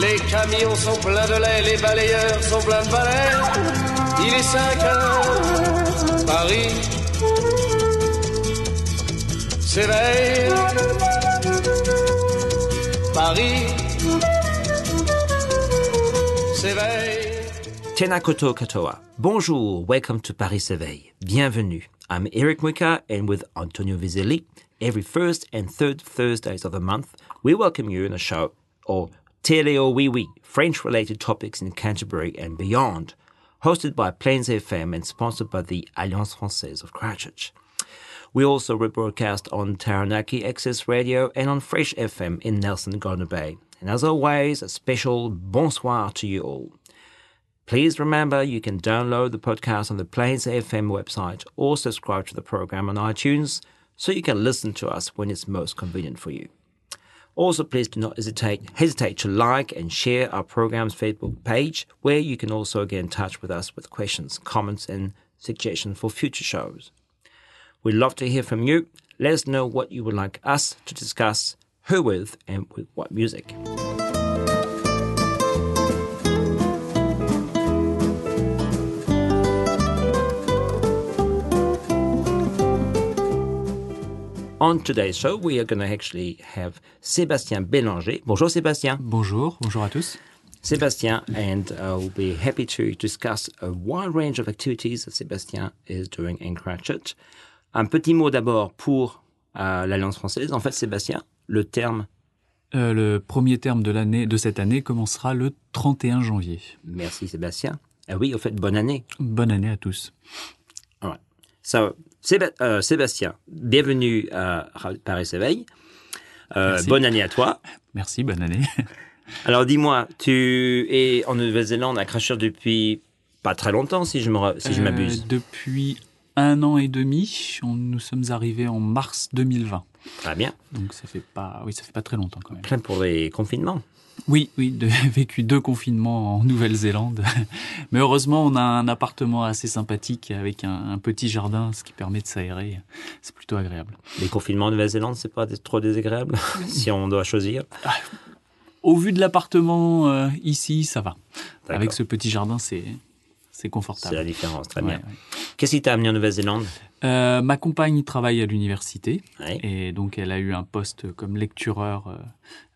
Les camions sont pleins de lait, les balayeurs sont pleins de balais. Il est 5 heures, Paris s'éveille. Paris s'éveille. Tena koto katoa. Bonjour, welcome to Paris s'éveille. Bienvenue. I'm Eric Muika and with Antonio Vizelli. Every first and third Thursdays of the month, we welcome you in a show or Télé or Oui Oui, French related topics in Canterbury and beyond, hosted by Plains FM and sponsored by the Alliance Française of Christchurch. We also rebroadcast on Taranaki Access Radio and on Fresh FM in Nelson Garden Bay. And as always, a special bonsoir to you all. Please remember you can download the podcast on the Plains FM website or subscribe to the program on iTunes so you can listen to us when it's most convenient for you. Also, please do not hesitate, hesitate to like and share our program's Facebook page, where you can also get in touch with us with questions, comments, and suggestions for future shows. We'd love to hear from you. Let us know what you would like us to discuss, who with, and with what music. On today's show, we are going to actually have Sébastien Bélanger. Bonjour Sébastien. Bonjour, bonjour à tous. Sébastien, and uh, we'll be happy to discuss a wide range of activities that Sébastien is doing in Christchurch. Un petit mot d'abord pour euh, l'Alliance française. En fait, Sébastien, le terme. Euh, le premier terme de l'année de cette année commencera le 31 janvier. Merci Sébastien. Ah oui, au fait, bonne année. Bonne année à tous. All right. So, Séba- euh, Sébastien, bienvenue à Paris s'éveille. Euh, bonne année à toi. Merci, bonne année. Alors dis-moi, tu es en Nouvelle-Zélande à Christchurch depuis pas très longtemps, si je si Euh, m'abuse. depuis un an et demi, on- nous sommes arrivés en mars 2020. Très bien. Donc ça fait pas, oui, ça fait pas très longtemps quand même. Plein pour les confinements. Oui, oui, de, vécu deux confinements en Nouvelle-Zélande. Mais heureusement, on a un appartement assez sympathique avec un, un petit jardin, ce qui permet de s'aérer. C'est plutôt agréable. Les confinements en Nouvelle-Zélande, c'est pas trop désagréable si on doit choisir? Au vu de l'appartement euh, ici, ça va. Avec ce petit jardin, c'est c'est C'est confortable. la différence, très Ouais, bien. ouais. Qu'est-ce qui t'a amené en Nouvelle-Zélande? Euh, ma compagne travaille à l'université Ouais. et donc elle a eu un poste comme lectureur euh,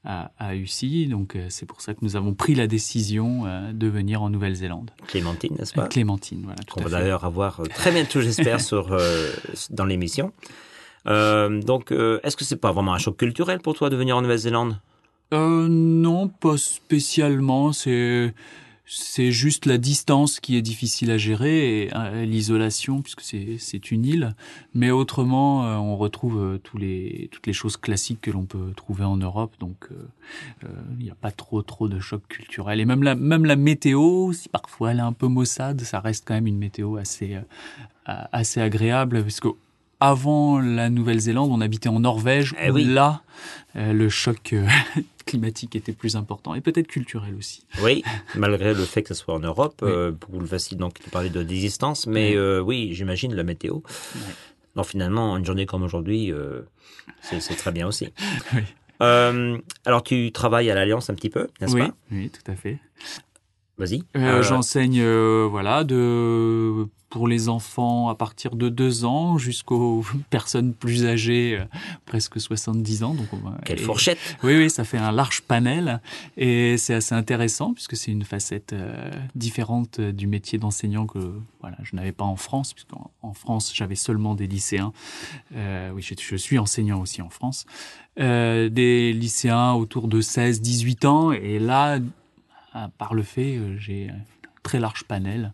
à, à UCI. Donc euh, c'est pour ça que nous avons pris la décision de venir en Nouvelle-Zélande. Clémentine, n'est-ce pas? Clémentine, voilà. Qu'on va d'ailleurs avoir très bientôt, j'espère, sur euh, dans l'émission. Euh, donc, est-ce que c'est pas vraiment un choc culturel pour toi de venir en Nouvelle-Zélande? Non, pas spécialement. C'est c'est juste la distance qui est difficile à gérer et euh, l'isolation puisque c'est une île. Mais autrement, euh, on retrouve euh, tous les toutes les choses classiques que l'on peut trouver en Europe. Donc il n'y a pas trop trop de choc culturel. Et même la même la météo, si parfois elle est un peu maussade, ça reste quand même une météo assez assez agréable avant la Nouvelle-Zélande, on habitait en Norvège, Eh où oui. là, euh, le choc euh, climatique était plus important et peut-être culturel aussi. Oui, malgré le fait que ce soit en Europe, Oui. euh, pour le facile, donc tu parlais de désistance, mais Oui. euh, oui, j'imagine la météo. Finalement, une journée comme aujourd'hui, c'est très bien aussi. Oui. Alors tu travailles à l'Alliance un petit peu, n'est-ce pas? oui, tout à fait. Vas-y. Euh, Euh, J'enseigne, euh, voilà, de pour les enfants à partir de deux ans jusqu'aux personnes plus âgées, euh, presque 70 ans. Donc, Quelle et- fourchette Oui, oui, ça fait un large panel et c'est assez intéressant puisque c'est une facette différente du métier d'enseignant que voilà, je n'avais pas en France puisqu'en en France j'avais seulement des lycéens. Oui, je, je suis enseignant aussi en France. Des lycéens autour de 16-18 ans et là, par le fait, euh, j'ai très large panel.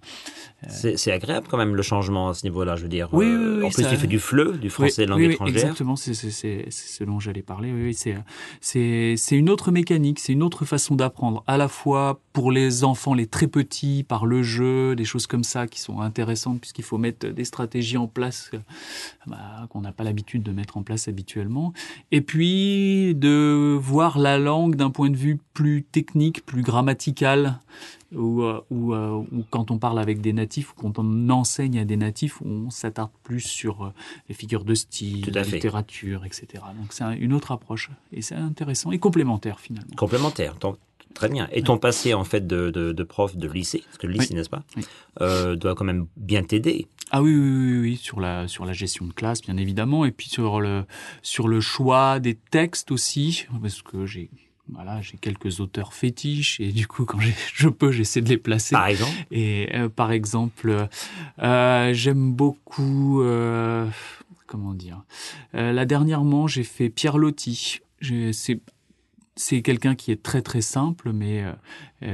C'est agréable quand même le changement à ce niveau-là, je veux dire. Oui, Euh, oui, oui, en plus, ça- tu fais du FLE, du français Oui, langue oui, oui, étrangère. Exactement, c'est ce dont j'allais parler. Oui, oui, c'est une autre mécanique, c'est une autre façon d'apprendre, à la fois pour les enfants, les très petits, par le jeu, des choses comme ça qui sont intéressantes puisqu'il faut mettre des stratégies en place euh, bah, qu'on n'a pas l'habitude de mettre en place habituellement, et puis de voir la langue d'un point de vue plus technique, plus grammatical. Ou, euh, ou, euh, ou quand on parle avec des natifs, ou quand on enseigne à des natifs, on s'attarde plus sur euh, les figures de style, la littérature, etc. Donc c'est un- une autre approche et c'est intéressant et complémentaire finalement. Complémentaire. Donc, très bien. Et ton passé, en fait, de, de, de prof de lycée, parce que le lycée, Oui. n'est-ce pas, Oui. euh, doit quand même bien t'aider. Ah oui, oui, oui, oui, sur la sur la gestion de classe bien évidemment et puis sur le sur le choix des textes aussi parce que j'ai voilà j'ai quelques auteurs fétiches et du coup quand je peux j'essaie de les placer. Par exemple, Et euh, par exemple, euh, j'aime beaucoup, euh, comment dire, là dernièrement j'ai fait Pierre Loti. J'ai- C'est quelqu'un qui est très très simple, mais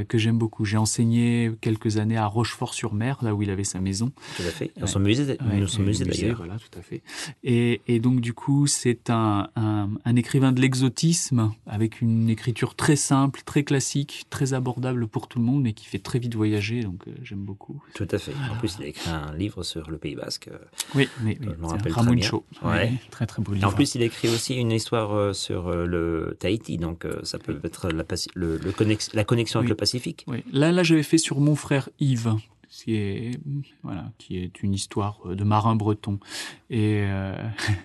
que j'aime beaucoup. J'ai enseigné quelques années à Rochefort-sur-Mer, là où il avait sa maison. tout à fait. Dans son musée, Ouais, dans son musée musée, d'ailleurs. Voilà, tout à fait. Et, et donc du coup, c'est un, un, un écrivain de l'exotisme avec une écriture très simple, très classique, très abordable pour tout le monde, mais qui fait très vite voyager. Donc euh, j'aime beaucoup. Tout à fait. En plus, il a écrit un livre sur le Pays Basque. euh, Oui, mais, mais Je rappelle très Ramuncho. bien. Ouais. Ouais, très très beau Et livre. en plus, il a écrit aussi une histoire euh, sur euh, le Tahiti, donc euh, ça peut être la, Paci- le, le connex- la connexion avec Oui. Le Pacifique. Oui. Là, là, j'avais fait sur mon frère Yves, qui est voilà, qui est une histoire euh, de marin breton et, euh,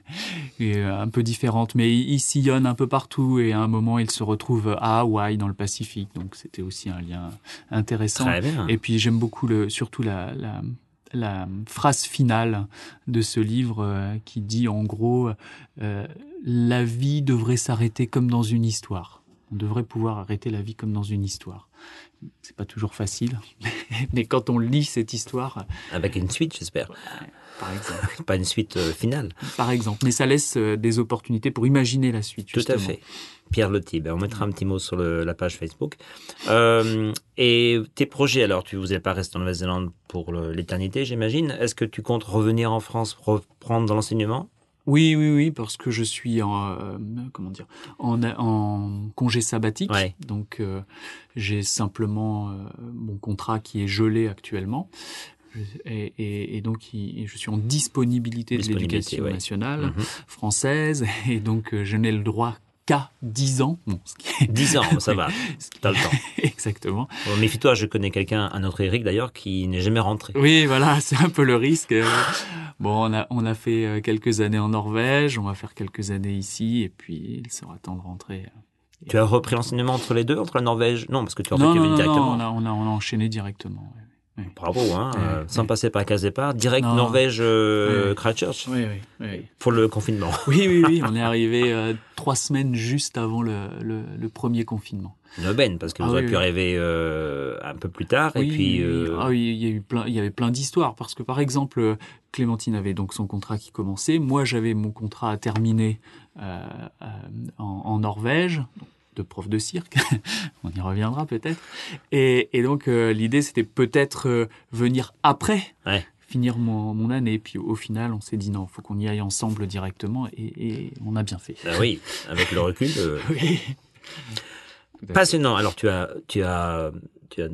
et, euh, un peu différente, mais il, il sillonne un peu partout et à un moment, il se retrouve à Hawaï dans le Pacifique, donc c'était aussi un lien intéressant. Très bien. Et puis j'aime beaucoup le, surtout la, la, la phrase finale de ce livre euh, qui dit en gros euh, la vie devrait s'arrêter comme dans une histoire. On devrait pouvoir arrêter la vie comme dans une histoire. C'est pas toujours facile, mais quand on lit cette histoire, Avec une suite, j'espère. par exemple, Pas une suite euh, finale. par exemple, mais ça laisse euh, des opportunités pour imaginer la suite. Tout à fait. Pierre Lotti, ben, on mettra un petit mot sur le- la page Facebook. Euh, et tes projets, alors, tu vous n'êtes pas resté en Nouvelle-Zélande pour l'éternité, j'imagine. Est-ce que tu comptes revenir en France, reprendre dans l'enseignement? Oui, oui, oui, parce que je suis en euh, comment dire en, en congé sabbatique. Ouais. Donc euh, j'ai simplement euh, mon contrat qui est gelé actuellement. Et, et- et donc je suis en disponibilité de Disponibilité, l'éducation ouais. nationale Mhm. française et donc euh, je n'ai le droit qu'à 10 ans. Bon, ce qui est- 10 ans, ça va. T'as le temps. Exactement. Bon, Méfie-toi, je connais quelqu'un, un autre Eric d'ailleurs, qui n'est jamais rentré. Oui, voilà, c'est un peu le risque. Euh, Bon, on a, on a fait euh, quelques années en Norvège, on va faire quelques années ici, et puis il sera temps de rentrer. Tu as repris l'enseignement entre les deux, entre la Norvège? Non, parce que tu fait, Non, directement. non, on a, on a, on a enchaîné directement. Bravo, hein, Ouais, euh, sans passer par case départ. Direct Non. Norvège, euh. Christchurch, Oui, oui, oui. pour le confinement. Oui, oui, oui, on est arrivé euh, trois semaines juste avant le, le, le premier confinement. Une aubaine, parce que vous Ah auriez oui, pu arriver euh, un peu plus tard. et Oui, puis, oui, ah oui, il y a eu plein, il y avait plein d'histoires parce que par exemple, Clémentine avait donc son contrat qui commençait, moi j'avais mon contrat à terminer en, en Norvège de prof de cirque, on y reviendra peut-être. Et, et donc euh, l'idée c'était peut-être euh, venir après. Ouais. finir mon, mon année. Puis au final, on s'est dit non, faut qu'on y aille ensemble directement et, et on a bien fait. bah oui, avec le recul. euh, Oui. Passionnant. Alors, tu as, tu as, tu as,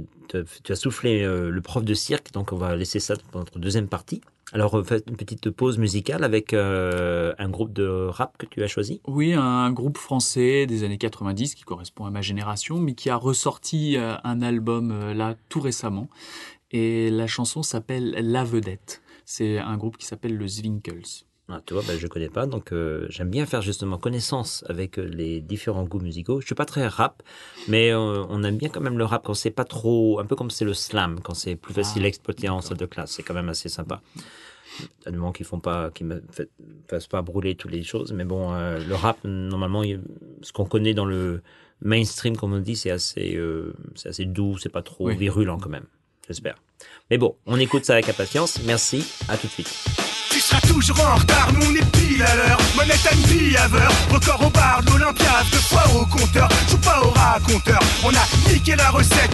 tu as, soufflé le prof de cirque, donc on va laisser ça pour notre deuxième partie. Alors, euh, faites une petite pause musicale avec euh, un groupe de rap que tu as choisi? Oui, un groupe français des années 90 qui correspond à ma génération, mais qui a ressorti euh, un album là tout récemment. Et la chanson s'appelle La Vedette. C'est un groupe qui s'appelle le Zwinkels. Ah, tu vois, ben, je connais pas, donc euh, j'aime bien faire justement connaissance avec euh, les différents goûts musicaux. Je suis pas très rap, mais euh, on aime bien quand même le rap quand c'est pas trop, un peu comme c'est le slam, quand c'est plus facile Ah, à exploiter en salle de classe. C'est quand même assez sympa. À du moment qu'ils font pas, qu'ils me fait- fassent pas brûler toutes les choses, mais bon, euh, le rap normalement, il- ce qu'on connaît dans le mainstream, comme on dit, c'est assez, c'est assez doux, c'est pas trop Oui. virulent quand même. J'espère. Mais bon, on écoute ça avec impatience. Merci. À tout de suite. Tu seras toujours en retard, nous on est pile à l'heure. Monette à vie haveur, record au bar de l'Olympiade Deux fois au compteur, joue pas au raconteur. On a niqué la recette,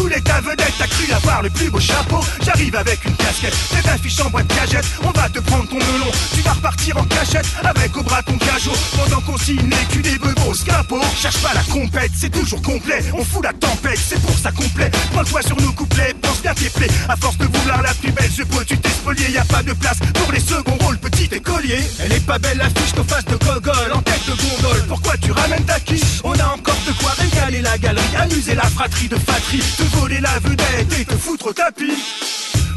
couler ta vedette, t'as cru avoir le plus beau chapeau. J'arrive avec une casquette, tête affiche en boîte cagette. On va te prendre ton melon, tu vas repartir en cachette avec au bras ton cajot. Pendant qu'on signe culs des bebos, capot. Cherche pas la compète, c'est toujours complet. On fout la tempête, c'est pour ça complet. Prends-toi sur nos couplets, pense bien tes plaies. À force de vouloir la plus belle, je peux tu t'es. Y a pas de place pour les seconds rôles, petit écolier. Elle est pas belle l'affiche, nos faces de gogol en tête de gondole. Pourquoi tu ramènes ta quiche? On a encore de quoi régaler la galerie, amuser la fratrie de fatrie, te voler la vedette et te foutre au tapis.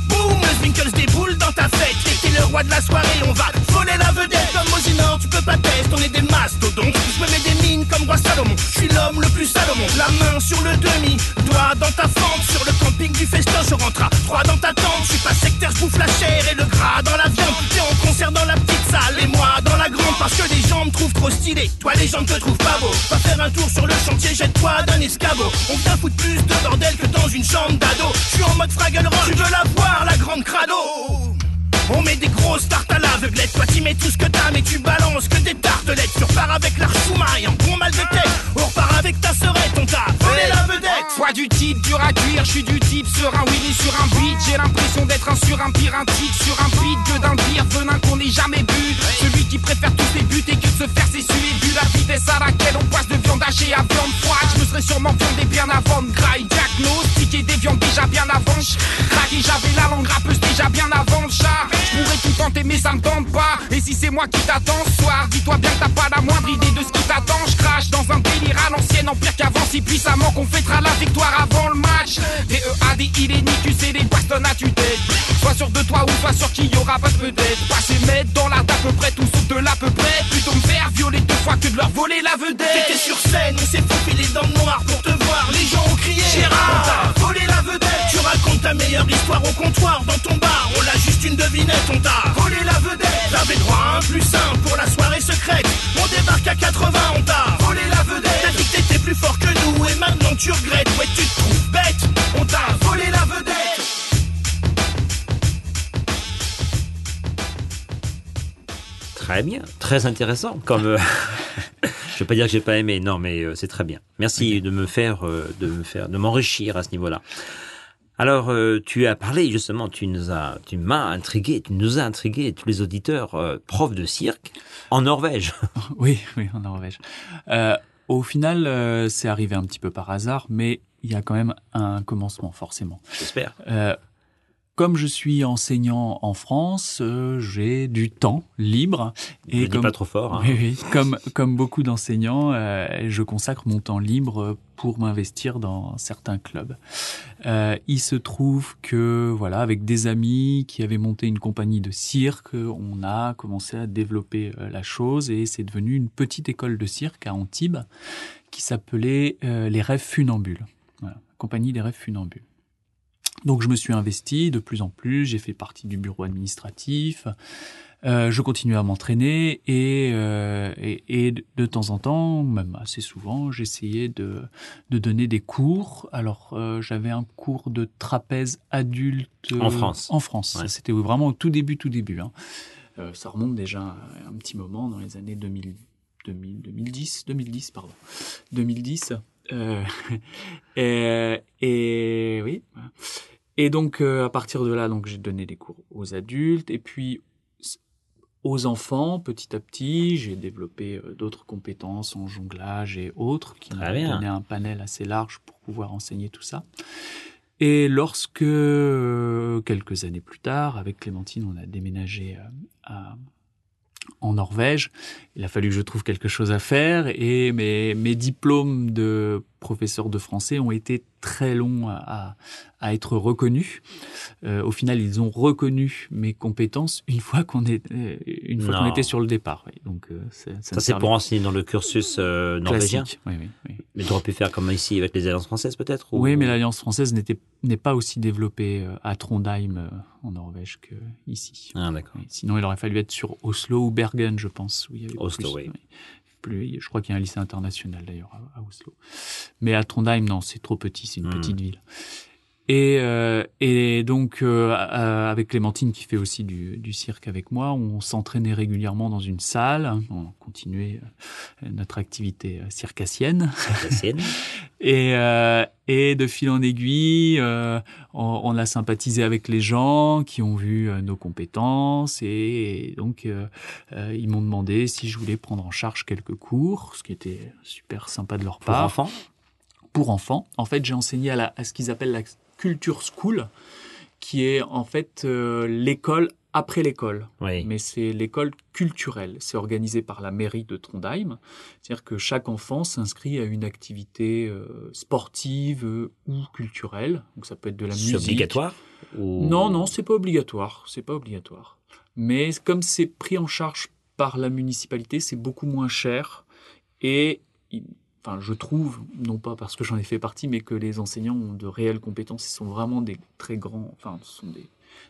Boum, le déboule dans ta fête. T'es le roi de la soirée, on va voler la vedette. Comme Mosinor, tu peux pas tester, on est des mastodontes. Je me mets des mines comme roi Salomon. Je suis l'homme le plus monde. La main sur le demi, doigt dans ta fente. Sur le camping du festin, je rentre à trois dans ta tente. Je suis pas sectaire, je bouffe la chair et le gras dans la viande. T'es en concert dans la petite moi dans la grande. Parce que les gens me trouvent trop stylé. Toi, les gens te trouvent pas beau. Va faire un tour sur le chantier, jette-toi d'un escabeau. On vient foutre plus de bordel que dans une chambre d'ado. Je suis en mode fraggle rock, tu veux la voir, la grande crado? On met des grosses tartes à l'aveuglette, toi t'y mets tout ce que t'as, mais tu balances que des tartelettes. Tu repars avec l'archouma et un bon mal de tête. On repart avec ta sœurette, on t'a volé la vedette. Soit du type dur à cuire, je suis du type sur un Willy sur un beat. J'ai l'impression d'être un sur un pire, un tic sur un beat que d'un pire venin qu'on n'ait jamais bu. Celui qui préfère tous ses buts et que de se faire s'essuyer vu la vitesse à laquelle on passe de viande hachée à viande froide. Je me serais sûrement viandé bien avant de graille diagnostiquer des viandes déjà bien avant. Craqué, j'avais la langue rappeuse déjà bien avant le chat. Je pourrais tout tenter mais ça me tente pas. Et si c'est moi qui t'attends ce soir, dis-toi bien que t'as pas la moindre idée de ce qui t'attend. Je crache dans un délire à l'ancienne en pire qu'avant si puissamment qu'on fêtera la victoire avant le match. Des E, A, D, I, les ni, tu sais, les bastonnes à tu tête. Sois sûr de toi ou sois sûr qu'il y aura pas peut-être. Passer mettre dans l'art d'à peu près tout sauf de l'à peu près. Plutôt me faire violer deux fois que de leur voler la vedette. T'étais sur scène, on s'est faufilé dans le noir pour te voir. Les gens ont crié Gérard, on volé la vedette. Tu racontes ta meilleure histoire au comptoir dans ton bar. On l'a juste une devinette, on t'a volé la vedette. T'avais droit à un plus un pour la soirée secrète. On débarque à 80, on t'a volé la vedette. Plus fort que nous et maintenant tu regrettes. Ouais, tu te trouves bête, on t'a volé la vedette. Très bien, très intéressant. Comme euh, je vais pas dire que j'ai pas aimé, non, mais euh, c'est très bien. Merci de me faire, euh, de me faire, de m'enrichir à ce niveau-là. Alors, euh, tu as parlé justement, tu nous as, tu m'as intrigué, tu nous as intrigué, tous les auditeurs, euh, prof de cirque en Norvège. Oui, oui, en Norvège. Euh, au final, euh, c'est arrivé un petit peu par hasard, mais il y a quand même un commencement, forcément. J'espère. Euh, comme je suis enseignant en France, euh, j'ai du temps libre. Et dis comme, pas trop fort. hein. Oui, oui. Comme, comme beaucoup d'enseignants, euh, je consacre mon temps libre pour m'investir dans certains clubs. Euh, il se trouve que, voilà, avec des amis qui avaient monté une compagnie de cirque, on a commencé à développer la chose et c'est devenu une petite école de cirque à Antibes qui s'appelait les Rêves Funambules. Voilà, compagnie des Rêves Funambules. Donc je me suis investi de plus en plus, j'ai fait partie du bureau administratif, euh, je continue à m'entraîner et, euh, et, et de temps en temps, même assez souvent, j'essayais de, de donner des cours. Alors euh, j'avais un cours de trapèze adulte En France. En France, Ouais. c'était vraiment au tout début, tout début. Hein. Euh, ça remonte déjà à un petit moment dans les années 2000, 2000 2010, 2010 pardon, 2010. Euh, et, et oui. Et donc euh, à partir de là, donc j'ai donné des cours aux adultes et puis aux enfants petit à petit. J'ai développé euh, d'autres compétences en jonglage et autres qui m'ont donné un panel assez large pour pouvoir enseigner tout ça. Et lorsque euh, quelques années plus tard, avec Clémentine, on a déménagé à en Norvège. Il a fallu que je trouve quelque chose à faire et mes, mes diplômes de professeur de français ont été très longs à, à être reconnus. Euh, au final, ils ont reconnu mes compétences une fois qu'on est euh, une fois qu'on Non. était sur le départ. oui. Donc euh, ça, c'est pour enseigner dans le cursus euh, norvégien. oui, oui. Mais tu aurais pu faire comme ici avec les alliances françaises peut-être. ou- Oui, mais l'Alliance française n'est pas aussi développée euh, à Trondheim euh, en Norvège que ici. Ah d'accord. Sinon, il aurait fallu être sur Oslo ou Bergen, je pense. où il y avait Oslo, plus, oui. Plus, je crois qu'il y a un lycée international d'ailleurs à, à Oslo. Mais à Trondheim, non, c'est trop petit, c'est une Hmm. petite ville. Et, euh, et donc euh, euh, avec Clémentine qui fait aussi du, du cirque avec moi, on s'entraînait régulièrement dans une salle, on continuait notre activité circassienne. Circassienne. et, euh, et de fil en aiguille, on, on, a sympathisé avec les gens qui ont vu nos compétences et, et donc ils m'ont demandé si je voulais prendre en charge quelques cours, ce qui était super sympa de leur Pour part enfants pour enfants. En fait, j'ai enseigné à, la, à ce qu'ils appellent la Culture School, qui est en fait euh, l'école après l'école. Oui. Mais c'est l'école culturelle. C'est organisé par la mairie de Trondheim. C'est-à-dire que chaque enfant s'inscrit à une activité euh, sportive euh, ou culturelle. Donc ça peut être de la C'est musique. obligatoire ou... Non, non, c'est pas obligatoire. C'est pas obligatoire. Mais comme c'est pris en charge par la municipalité, c'est beaucoup moins cher. Et, enfin, je trouve, non pas parce que j'en ai fait partie, mais que les enseignants ont de réelles compétences. Ils sont vraiment des très grands, enfin, ce sont des,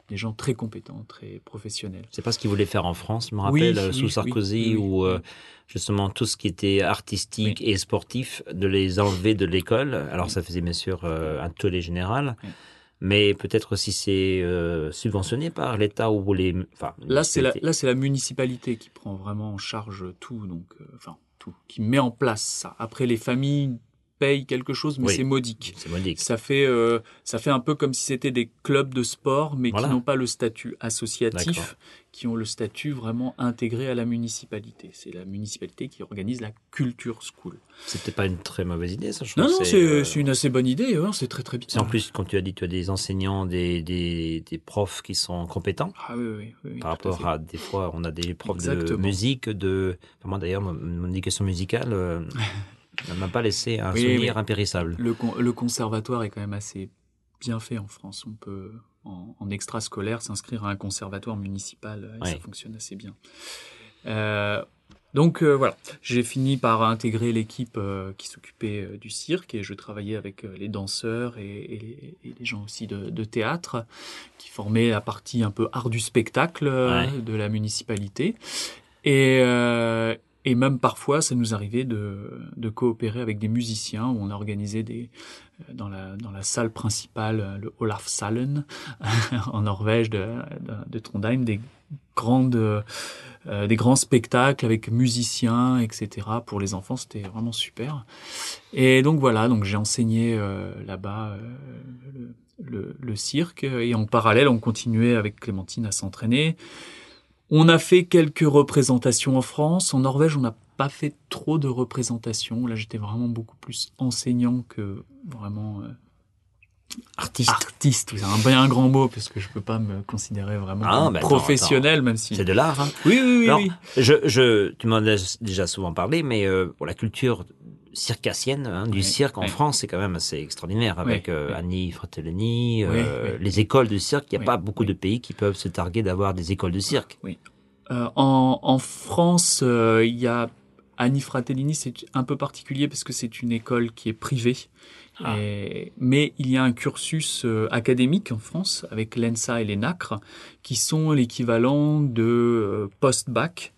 des gens très compétents, très professionnels. C'est pas ce qu'ils voulaient faire en France, je me rappelle, euh, oui, sous oui, Sarkozy, oui, où euh, justement tout ce qui était artistique et sportif, de les enlever de l'école. Alors ça faisait bien sûr euh, un tollé général, mais peut-être si c'est euh, subventionné par l'État ou les... Enfin, Là, c'est la, la municipalité qui prend vraiment en charge tout, donc, enfin, qui met en place ça. Après, les familles payent quelque chose, mais Oui. c'est modique. C'est modique. Ça fait, euh, ça fait un peu comme si c'était des clubs de sport, mais Voilà. qui n'ont pas le statut associatif, qui ont le statut vraiment intégré à la municipalité. C'est la municipalité qui organise la Culture School. C'était pas une très mauvaise idée, ça. Je Non, non, c'est euh, c'est une assez bonne idée, hein, c'est très très bien. c'est en plus, quand tu as dit, tu as des enseignants, des, des, des profs qui sont compétents. Ah oui, oui, oui, Par à rapport à des fois, on a des profs Exactement. de musique, de. enfin, moi d'ailleurs, mon- mon éducation musicale euh, ne m'a pas laissé un Oui, souvenir impérissable. Le, con- le conservatoire est quand même assez bien fait en France. On peut, en, en extrascolaire, s'inscrire à un conservatoire municipal et ça fonctionne assez bien. Euh, donc euh, voilà, j'ai fini par intégrer l'équipe euh, qui s'occupait euh, du cirque et je travaillais avec les danseurs et, et les, et les gens aussi de, de théâtre qui formaient la partie un peu art du spectacle Ouais. de la municipalité. Et, et même parfois, ça nous arrivait de, de coopérer avec des musiciens où on a organisé des, euh, dans, la, dans la salle principale, euh, le Olafshallen, en Norvège de, de, Trondheim, des grandes, euh, des grands spectacles avec musiciens, etc. Pour les enfants, c'était vraiment super. Et donc voilà, donc j'ai enseigné euh, là-bas euh, le, le cirque et en parallèle, on continuait avec Clémentine à s'entraîner. On a fait quelques représentations en France. En Norvège, on n'a pas fait trop de représentations. Là, j'étais vraiment beaucoup plus enseignant que vraiment euh, Artiste. artiste. C'est un bien grand mot parce que je peux pas me considérer vraiment Ah, attends, professionnel, même si. C'est de l'art. Hein. Oui, oui, oui. Alors, oui. je, je, tu m'en as déjà souvent parlé, mais euh, pour la culture circassienne hein, du Oui, cirque en. France, c'est quand même assez extraordinaire avec Oui, euh. Annie Fratellini, euh, les écoles de cirque. Il n'y a pas beaucoup de pays qui peuvent se targuer d'avoir des écoles de cirque. Euh, en, en France, il y a Annie Fratellini, c'est un peu particulier parce que c'est une école qui est privée. Ah. Et- mais il y a un cursus académique en France avec l'ENSA et les NACRE qui sont l'équivalent de post-bac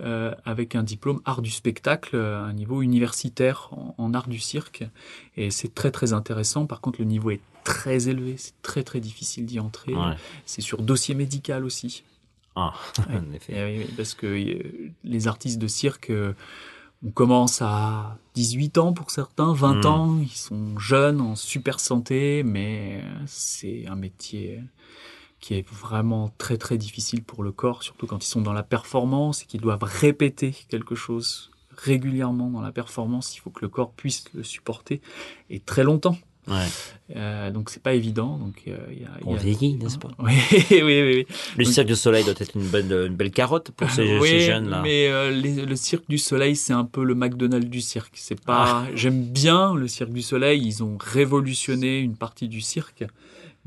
euh, avec un diplôme art du spectacle à un niveau universitaire en, en art du cirque. Et c'est très très intéressant. Par contre, le niveau est très élevé, c'est très très difficile d'y entrer. Ouais. C'est sur dossier médical aussi. Ah, en effet. Eh parce que euh, les artistes de cirque, euh, on commence à 18 ans pour certains, 20 Mm. ans, ils sont jeunes, en super santé, mais euh, c'est un métier qui est vraiment très très difficile pour le corps, surtout quand ils sont dans la performance et qu'ils doivent répéter quelque chose régulièrement dans la performance, il faut que le corps puisse le supporter et très longtemps. Ouais. Euh, donc c'est pas évident. Donc euh, y a, On y a- vieillit, n'est-ce pas? Oui, oui, oui, oui. Le Donc- cirque du soleil doit être une bonne, une belle carotte pour ces, oui, ces jeunes-là. mais euh, les- le cirque du soleil, c'est un peu le McDonald's du cirque. C'est pas. Ah. J'aime bien le cirque du soleil. Ils ont révolutionné une partie du cirque,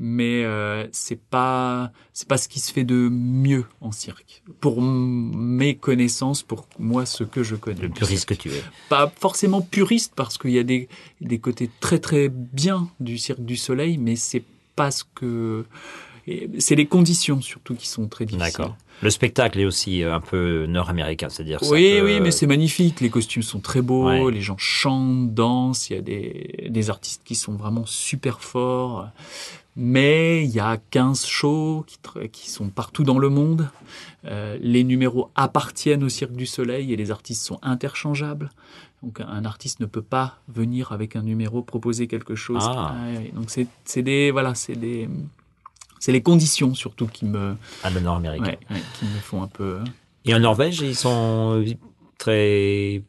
mais euh, c'est pas c'est pas ce qui se fait de mieux en cirque. Pour mes connaissances, pour moi, ce que je connais. Le puriste que tu es. Pas forcément puriste parce qu'il y a des des côtés très très bien du cirque du soleil, mais c'est pas ce que c'est les conditions surtout qui sont très difficiles. D'accord. Le spectacle est aussi euh, un peu nord-américain, c'est-à-dire. Oui, peut- oui, mais c'est magnifique. Les costumes sont très beaux, Ouais. les gens chantent, dansent. Il y a des, des artistes qui sont vraiment super forts. Mais il y a 15 shows qui, sont partout dans le monde. Euh, les numéros appartiennent au Cirque du Soleil et les artistes sont interchangeables. Donc un artiste ne peut pas venir avec un numéro proposer quelque chose. Ah. Ouais, ouais. Donc c'est des voilà, c'est des c'est les conditions surtout qui me Ah, le nord-américain. ouais, ouais, qui me font un peu Et en Norvège, ils sont très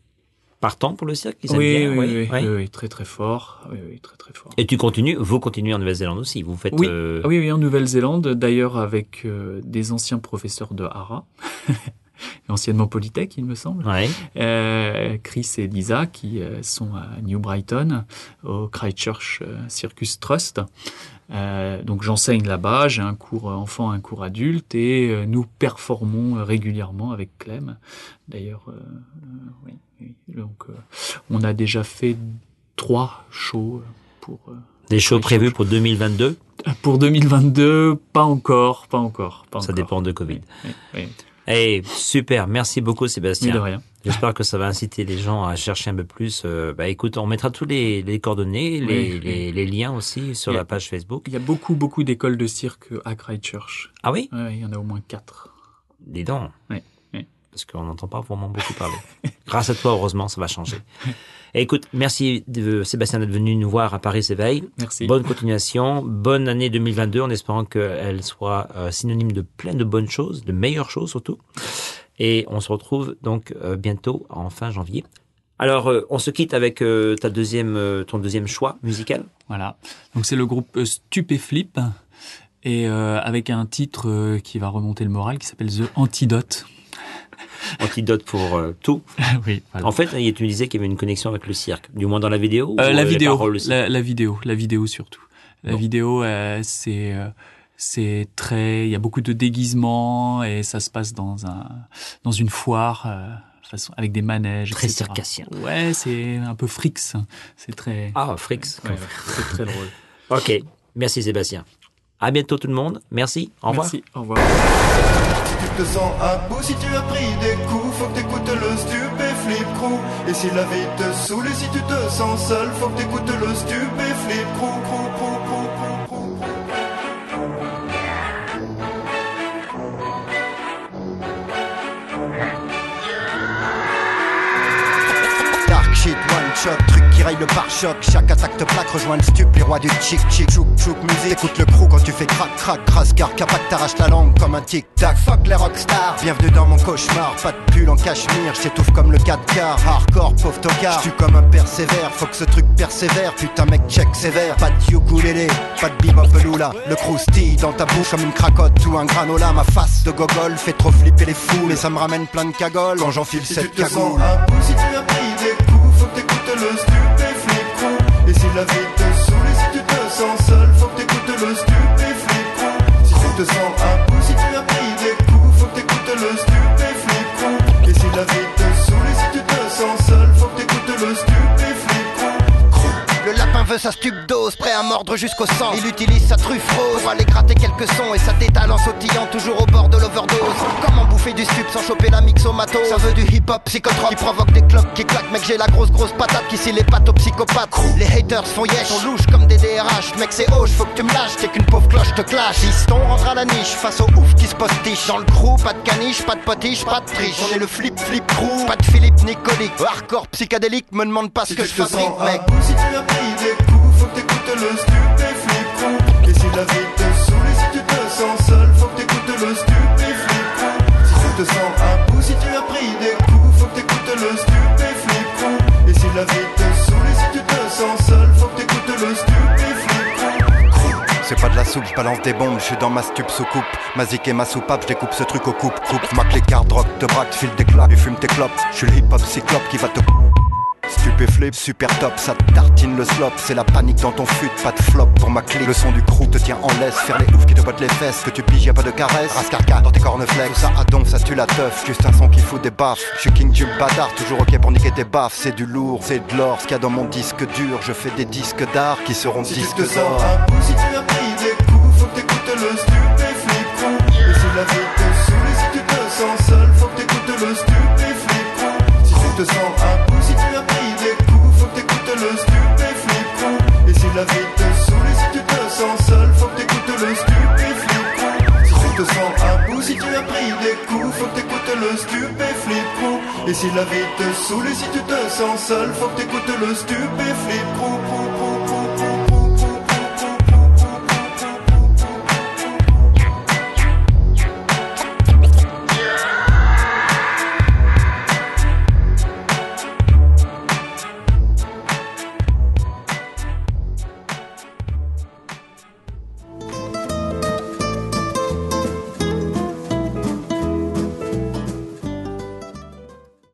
partants pour le cirque ils oui, bien, oui, oui, oui, oui, très très fort. Oui, oui, très très fort. Et tu continues, vous continuez en Nouvelle-Zélande aussi. Vous faites. Oui, euh, oui, oui, en Nouvelle-Zélande, d'ailleurs avec euh, des anciens professeurs de Hara, anciennement Polytech, il me semble, ouais. euh, Chris et Lisa, qui euh, sont à New Brighton, au Christchurch euh, Circus Trust. Euh, donc j'enseigne là-bas, j'ai un cours enfant, un cours adulte, et euh, nous performons régulièrement avec Clem. D'ailleurs, euh, euh, oui. Donc euh, on a déjà fait trois shows pour euh, Des shows prévus pour 2022. pour 2022, pas encore, pas encore, pas Ça encore. dépend de Covid. Oui, oui, Eh, super. Merci beaucoup, Sébastien. de rien. J'espère que ça va inciter les gens à chercher un peu plus. euh, bah, écoute, on mettra tous les, les coordonnées, les, Oui. les, les liens aussi sur la page Facebook. Il y a beaucoup, beaucoup d'écoles de cirque à Christchurch. Ah oui? Il y en a au moins quatre. Donc. Oui, oui. Parce qu'on n'entend pas vraiment beaucoup parler. Grâce à toi, heureusement, ça va changer. Et écoute, merci de, Sébastien d'être venu nous voir à Paris s'éveille. Merci. Bonne continuation, bonne année 2022 en espérant qu'elle soit euh, synonyme de plein de bonnes choses, de meilleures choses surtout. Et on se retrouve donc euh, bientôt en fin janvier. Alors, euh, on se quitte avec ta deuxième, ton deuxième choix musical. Voilà. Donc c'est le groupe Stupéflip et avec un titre qui va remonter le moral qui s'appelle The Antidote. Antidote pour euh, tout. oui. En fait, tu disais qu'il y avait une connexion avec le cirque, du moins dans la vidéo. Euh, euh, la les vidéo, paroles la, la vidéo, la vidéo surtout. La Bon. vidéo, euh, c'est euh, c'est très, il y a beaucoup de déguisements et ça se passe dans un dans une foire, euh, façon avec des manèges, Très etc. circassien. Ouais, c'est un peu frix. C'est très, Ah, Frix. ouais, ouais, c'est très drôle. Ok, merci Sébastien. À bientôt tout le monde. Merci. Au revoir. Merci. Au revoir. Te sens un peu, si tu as pris des coups, faut que t'écoutes le stupéflip crew. Et si la vie te saoule et si tu te sens seul, faut que t'écoutes le stupéflip crew, crew, crew, crew, crew, crew. Dark shit, one shot, le pare-choc. Chaque attaque te plaque, rejoins le stup, les rois du chic chic. Chouk chouk musique, écoute le crew quand tu fais crac crac crasse car capac t'arrache la langue comme un tic tac. Fuck les rockstars, bienvenue dans mon cauchemar. Pas de pull en cachemire, j'étouffe comme le 4 quarts. Hardcore, pauvre tocard, j'suis comme un persévère. Faut que ce truc persévère, putain mec check sévère. Pas de ukulélé, pas de bebop veloula. Le croustille dans ta bouche comme une cracotte ou un granola. Ma face de gogol fait trop flipper les fous, mais ça me ramène plein de cagoles quand j'enfile cette cagoule. si tu as pris des coups, faut que t'écoutes le la vie te saoule et si tu te sens seul, faut que t'écoutes le stupéflip crew. Si tu te sens un peu, sa stup dose, prêt à mordre jusqu'au sang. Il utilise sa truffe rose pour aller gratter quelques sons et sa détale en sautillant toujours au bord de l'overdose. Comment bouffer du stup sans choper la mixomato Ça veut du hip hop psychotrope qui provoque des cloques qui claquent. Mec, j'ai la grosse grosse patate qui scie les pattes aux psychopathes. Les haters font yesh, on louche comme des DRH. Mec, c'est hoche, faut que tu me lâches, t'es qu'une pauvre cloche te clash. Fiston rentre à la niche face au ouf qui se postiche. Dans le crew, pas de caniche, pas de potiche, pas de triche. On est le flip flip crew, pas de Philippe Nicolique. Hardcore psychédélique, me demande pas ce que je fabrique, un mec. si tu Et si la vie te saoule et si tu te sens seul, faut que t'écoutes le stupéflip. Si tu te sens un peu, si tu as pris des coups, faut que t'écoutes le stupéflip. Et si la vie te saoule et si tu te sens seul, faut que t'écoutes le stupéflip. C'est pas de la soupe, balance des bombes, je suis dans ma stup sous coupe. Ma et ma soupape, je découpe ce truc au coupe, coupe. Mac les cartes, rock, te braque, file des claques, et fume tes clopes. Je suis le hip hop cyclope qui va te. Stupéflip, super top, ça te tartine le slop. C'est la panique dans ton fut, pas de flop pour ma clique. Le son du crew te tient en laisse, faire les oufs qui te bottent les fesses. Que tu piges, y a pas de caresse. Rascarca dans tes corneflex. Tout ça à donf, ça tue la teuf. Juste un son qui fout des baffes. Je suis king du bâtard, toujours ok pour niquer tes baffes. C'est du lourd, c'est de l'or. Ce qu'il y a dans mon disque dur, je fais des disques d'art qui seront Si disques d'or. Et si la vie te saoule, et si tu te sens seul, faut que t'écoutes le stupéflip, prou, prou, prou, prou, prou.